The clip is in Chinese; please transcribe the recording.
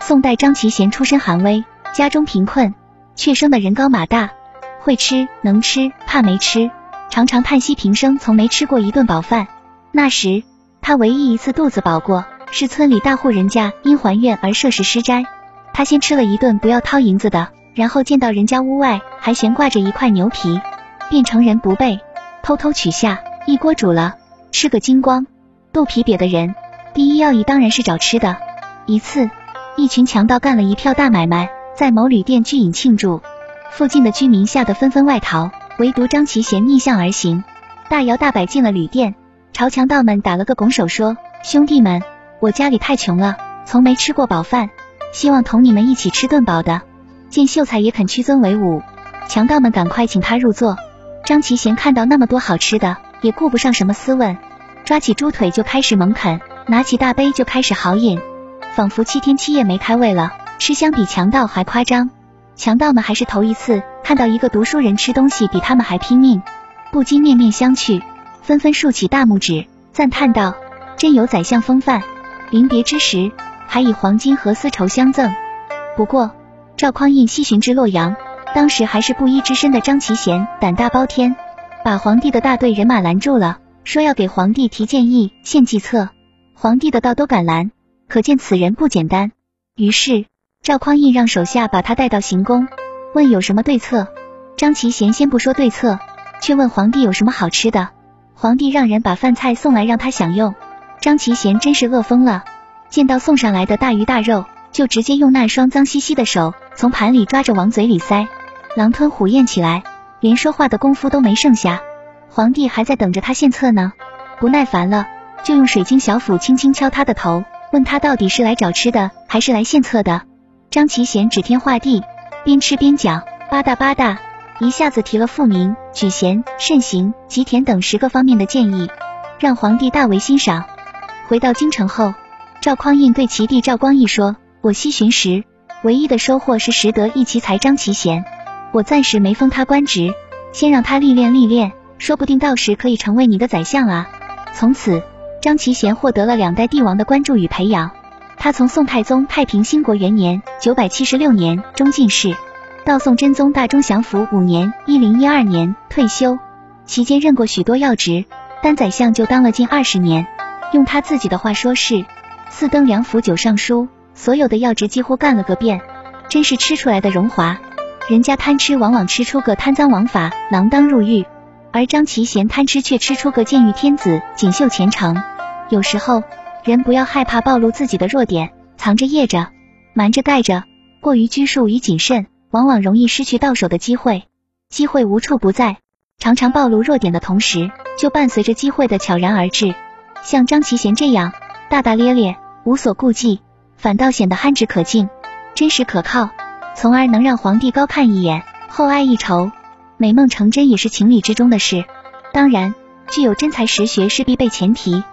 宋代张其贤出身寒微，家中贫困，却生得人高马大，会吃能吃，怕没吃，常常叹息平生从没吃过一顿饱饭。那时他唯一一次肚子饱过，是村里大户人家因还愿而设食施斋，他先吃了一顿不要掏银子的，然后见到人家屋外还悬挂着一块牛皮，便成人不备，偷偷取下一锅煮了，吃个精光。肚皮瘪的人，第一要义当然是找吃的。一次。一群强盗干了一票大买卖，在某旅店聚饮庆祝，附近的居民吓得纷纷外逃，唯独张其贤逆向而行，大摇大摆进了旅店，朝强盗们打了个拱手，说：“兄弟们，我家里太穷了，从没吃过饱饭，希望同你们一起吃顿饱的。”见秀才也肯屈尊为伍，强盗们赶快请他入座。张其贤看到那么多好吃的，也顾不上什么斯问，抓起猪腿就开始猛啃，拿起大杯就开始豪饮。仿佛七天七夜没开胃了，吃相比强盗还夸张。强盗们还是头一次看到一个读书人吃东西比他们还拼命，不禁面面相觑，纷纷竖起大拇指，赞叹道：“真有宰相风范。”临别之时，还以黄金和丝绸相赠。不过，赵匡胤西巡至洛阳，当时还是布衣之身的张其贤胆大包天，把皇帝的大队人马拦住了，说要给皇帝提建议、献计策。皇帝的道都敢拦。可见此人不简单。于是赵匡胤让手下把他带到行宫，问有什么对策。张其贤先不说对策，却问皇帝有什么好吃的。皇帝让人把饭菜送来让他享用。张其贤真是饿疯了，见到送上来的大鱼大肉，就直接用那双脏兮兮的手从盘里抓着往嘴里塞，狼吞虎咽起来，连说话的功夫都没剩下。皇帝还在等着他献策呢，不耐烦了，就用水晶小斧轻轻敲他的头。问他到底是来找吃的，还是来献策的？张其贤指天画地，边吃边讲，吧嗒吧嗒，一下子提了复明、举贤、慎行、吉田等十个方面的建议，让皇帝大为欣赏。回到京城后，赵匡胤对其弟赵光义说：“我西巡时，唯一的收获是识得一奇才张其贤，我暂时没封他官职，先让他历练历练，说不定到时可以成为你的宰相啊。”从此。张其贤获得了两代帝王的关注与培养。他从宋太宗太平兴国元年（九百七十六年）中进士，到宋真宗大中祥符五年（一零一二年）退休，期间任过许多要职，单宰相就当了近二十年。用他自己的话说是“四登两府九尚书”，所有的要职几乎干了个遍，真是吃出来的荣华。人家贪吃往往吃出个贪赃枉法、锒铛入狱，而张其贤贪吃却吃出个剑狱天子、锦绣前程。有时候，人不要害怕暴露自己的弱点，藏着掖着，瞒着盖着，过于拘束与谨慎，往往容易失去到手的机会。机会无处不在，常常暴露弱点的同时，就伴随着机会的悄然而至。像张其贤这样大大咧咧、无所顾忌，反倒显得憨直可敬、真实可靠，从而能让皇帝高看一眼，厚爱一筹。美梦成真也是情理之中的事。当然，具有真才实学是必备前提。